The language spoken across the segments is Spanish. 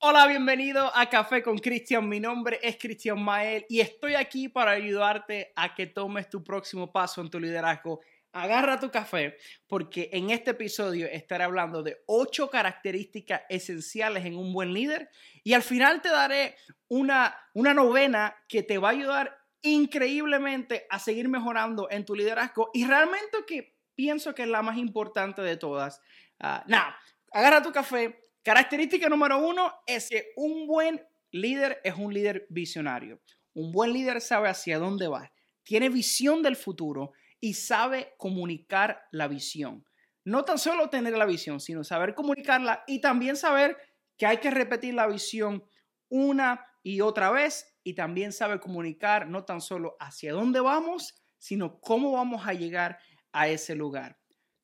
Hola, bienvenido a Café con Cristian. Mi nombre es Cristian Mael y estoy aquí para ayudarte a que tomes tu próximo paso en tu liderazgo. Agarra tu café porque en este episodio estaré hablando de ocho características esenciales en un buen líder y al final te daré una, una novena que te va a ayudar increíblemente a seguir mejorando en tu liderazgo y realmente que pienso que es la más importante de todas. Uh, nada, agarra tu café Característica número uno es que un buen líder es un líder visionario. Un buen líder sabe hacia dónde va, tiene visión del futuro y sabe comunicar la visión. No tan solo tener la visión, sino saber comunicarla y también saber que hay que repetir la visión una y otra vez y también sabe comunicar no tan solo hacia dónde vamos, sino cómo vamos a llegar a ese lugar.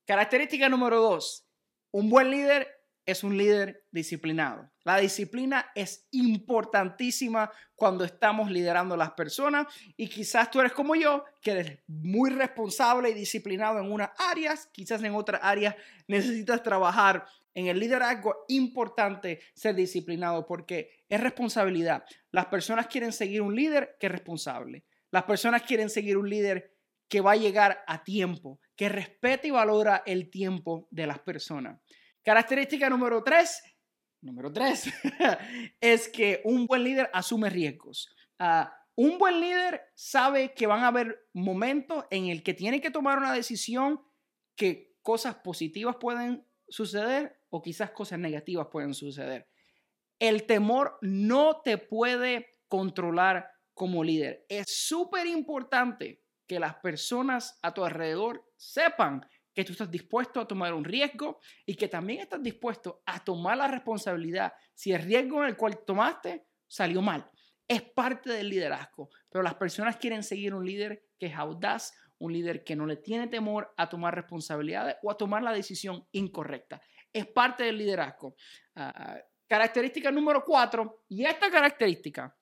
Característica número dos, un buen líder es un líder disciplinado. La disciplina es importantísima cuando estamos liderando a las personas y quizás tú eres como yo, que eres muy responsable y disciplinado en unas áreas, quizás en otras áreas necesitas trabajar. En el liderazgo importante ser disciplinado porque es responsabilidad. Las personas quieren seguir un líder que es responsable. Las personas quieren seguir un líder que va a llegar a tiempo, que respete y valora el tiempo de las personas. Característica número tres, número tres, es que un buen líder asume riesgos. Ah, un buen líder sabe que van a haber momentos en el que tiene que tomar una decisión que cosas positivas pueden suceder o quizás cosas negativas pueden suceder. El temor no te puede controlar como líder. Es súper importante que las personas a tu alrededor sepan que tú estás dispuesto a tomar un riesgo y que también estás dispuesto a tomar la responsabilidad si el riesgo en el cual tomaste salió mal. Es parte del liderazgo, pero las personas quieren seguir un líder que es audaz, un líder que no le tiene temor a tomar responsabilidades o a tomar la decisión incorrecta. Es parte del liderazgo. Ah, característica número cuatro, y esta característica,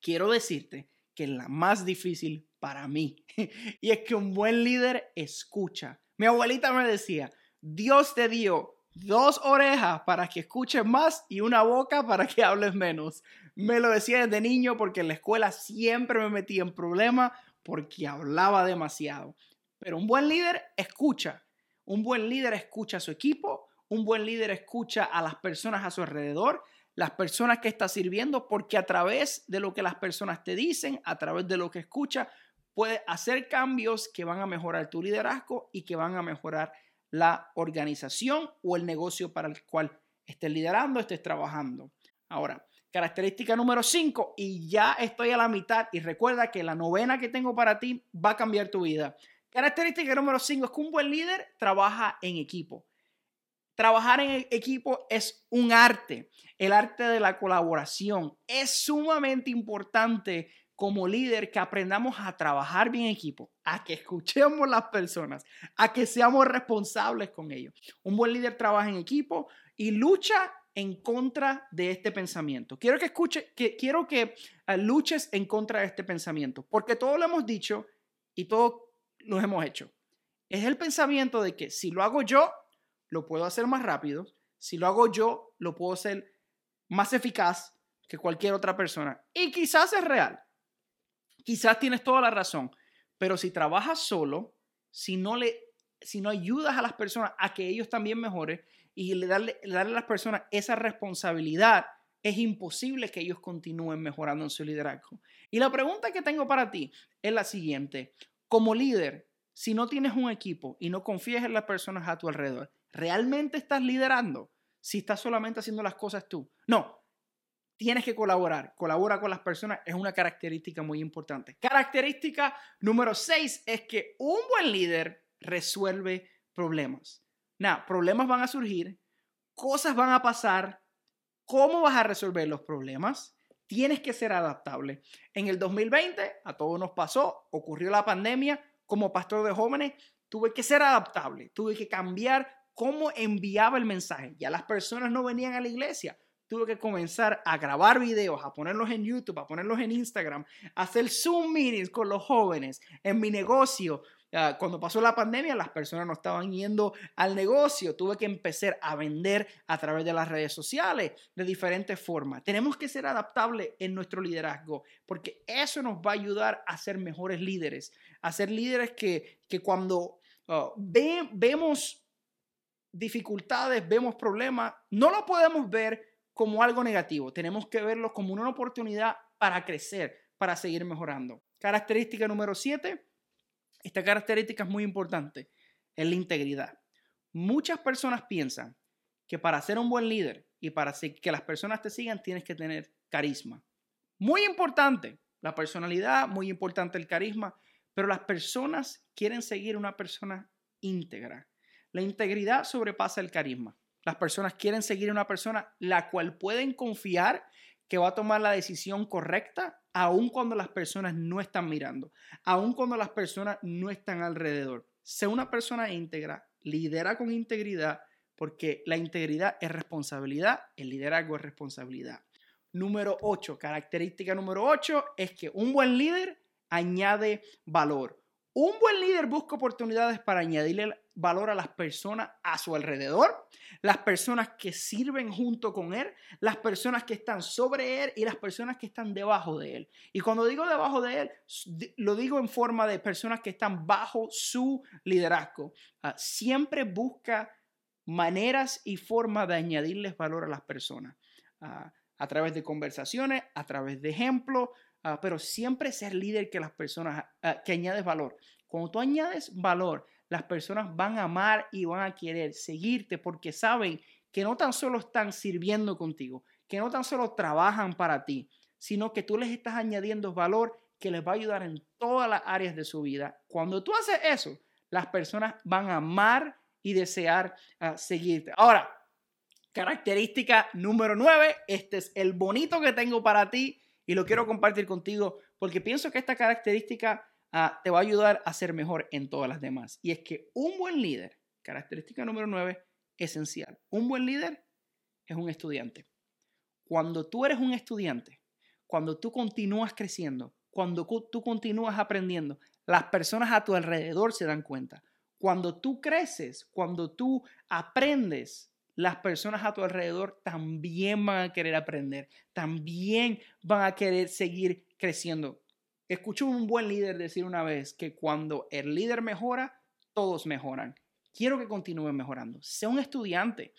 quiero decirte que es la más difícil para mí, y es que un buen líder escucha mi abuelita me decía, Dios te dio dos orejas para que escuches más y una boca para que hables menos. Me lo decía desde niño porque en la escuela siempre me metía en problemas porque hablaba demasiado. Pero un buen líder escucha. Un buen líder escucha a su equipo. Un buen líder escucha a las personas a su alrededor, las personas que está sirviendo, porque a través de lo que las personas te dicen, a través de lo que escucha, puede hacer cambios que van a mejorar tu liderazgo y que van a mejorar la organización o el negocio para el cual estés liderando, estés trabajando. Ahora, característica número 5, y ya estoy a la mitad, y recuerda que la novena que tengo para ti va a cambiar tu vida. Característica número 5 es que un buen líder trabaja en equipo. Trabajar en equipo es un arte, el arte de la colaboración. Es sumamente importante como líder que aprendamos a trabajar bien en equipo, a que escuchemos las personas, a que seamos responsables con ellos. Un buen líder trabaja en equipo y lucha en contra de este pensamiento. Quiero que escuche, que, quiero que ah, luches en contra de este pensamiento, porque todo lo hemos dicho y todo lo hemos hecho. Es el pensamiento de que si lo hago yo, lo puedo hacer más rápido, si lo hago yo, lo puedo hacer más eficaz que cualquier otra persona. Y quizás es real, quizás tienes toda la razón, pero si trabajas solo, si no le si no ayudas a las personas a que ellos también mejoren y le darle, darle a las personas esa responsabilidad, es imposible que ellos continúen mejorando en su liderazgo. Y la pregunta que tengo para ti es la siguiente. Como líder, si no tienes un equipo y no confías en las personas a tu alrededor, ¿realmente estás liderando? Si estás solamente haciendo las cosas tú. No, tienes que colaborar. Colabora con las personas es una característica muy importante. Característica número 6 es que un buen líder resuelve problemas. Nada, problemas van a surgir, cosas van a pasar. ¿Cómo vas a resolver los problemas? Tienes que ser adaptable. En el 2020 a todos nos pasó, ocurrió la pandemia. Como pastor de jóvenes, tuve que ser adaptable, tuve que cambiar cómo enviaba el mensaje. Ya las personas no venían a la iglesia tuve que comenzar a grabar videos, a ponerlos en YouTube, a ponerlos en Instagram, a hacer Zoom meetings con los jóvenes. En mi negocio Ah, cuando pasó la pandemia, las personas no estaban yendo al negocio. Tuve que empezar a vender a través de las redes sociales de diferentes formas. Tenemos que ser adaptables en nuestro liderazgo porque eso nos va a ayudar a ser mejores líderes, a ser líderes que, que cuando ah, vemos dificultades, vemos problemas, no lo podemos ver como algo negativo. Tenemos que verlo como una oportunidad para crecer, para seguir mejorando. Característica número 7 esta característica es muy importante, es la integridad. Muchas personas piensan que para ser un buen líder y para que las personas te sigan tienes que tener carisma. Muy importante la personalidad, muy importante el carisma, pero las personas quieren seguir una persona íntegra. La integridad sobrepasa el carisma. Las personas quieren seguir una persona la cual pueden confiar que va a tomar la decisión correcta aun cuando las personas no están mirando, aun cuando las personas no están alrededor. Sea una persona íntegra, lidera con integridad, porque la integridad es responsabilidad, el liderazgo es responsabilidad. Número 8, característica número 8 es que un buen líder añade valor. Un buen líder busca oportunidades para añadirle valor a las personas a su alrededor, las personas que sirven junto con él, las personas que están sobre él y las personas que están debajo de él. Y cuando digo debajo de él, lo digo en forma de personas que están bajo su liderazgo. Ah, siempre busca maneras y formas de añadirles valor a las personas. Ah, a través de conversaciones, a través de ejemplos, Ah, pero siempre ser líder que las personas, ah, que añades valor. Cuando tú añades valor, las personas van a amar y van a querer seguirte porque saben que no tan solo están sirviendo contigo, que no tan solo trabajan para ti, sino que tú les estás añadiendo valor que les va a ayudar en todas las áreas de su vida. Cuando tú haces eso, las personas van a amar y desear ah, seguirte. Ahora, característica número nueve, este es el bonito que tengo para ti y lo quiero compartir contigo porque pienso que esta característica ah, te va a ayudar a ser mejor en todas las demás. Y es que un buen líder, característica número 9, esencial. Un buen líder es un estudiante. Cuando tú eres un estudiante, cuando tú continúas creciendo, cuando tú continúas aprendiendo, las personas a tu alrededor se dan cuenta. Cuando tú creces, cuando tú aprendes, las personas a tu alrededor también van a querer aprender, también van a querer seguir creciendo. Escuché un buen líder decir una vez que cuando el líder mejora, todos mejoran. Quiero que continúen mejorando. Sea un estudiante,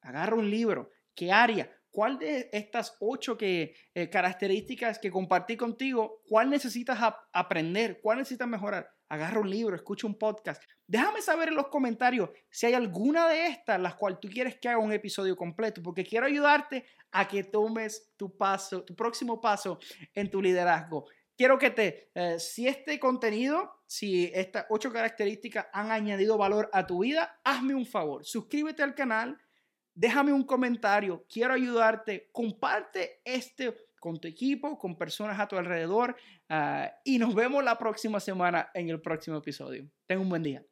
agarra un libro. ¿Qué área? ¿Cuál de estas ocho eh, características que compartí contigo, cuál necesitas aprender? ¿Cuál necesitas mejorar? Agarra un libro, escucha un podcast. Déjame saber en los comentarios si hay alguna de estas las cuales tú quieres que haga un episodio completo, porque quiero ayudarte a que tomes tu paso, tu próximo paso en tu liderazgo. Quiero que te, eh, si este contenido, si estas ocho características han añadido valor a tu vida, hazme un favor, suscríbete al canal, déjame un comentario, quiero ayudarte, comparte este con tu equipo, con personas a tu alrededor. Ah, y nos vemos la próxima semana en el próximo episodio. Ten un buen día.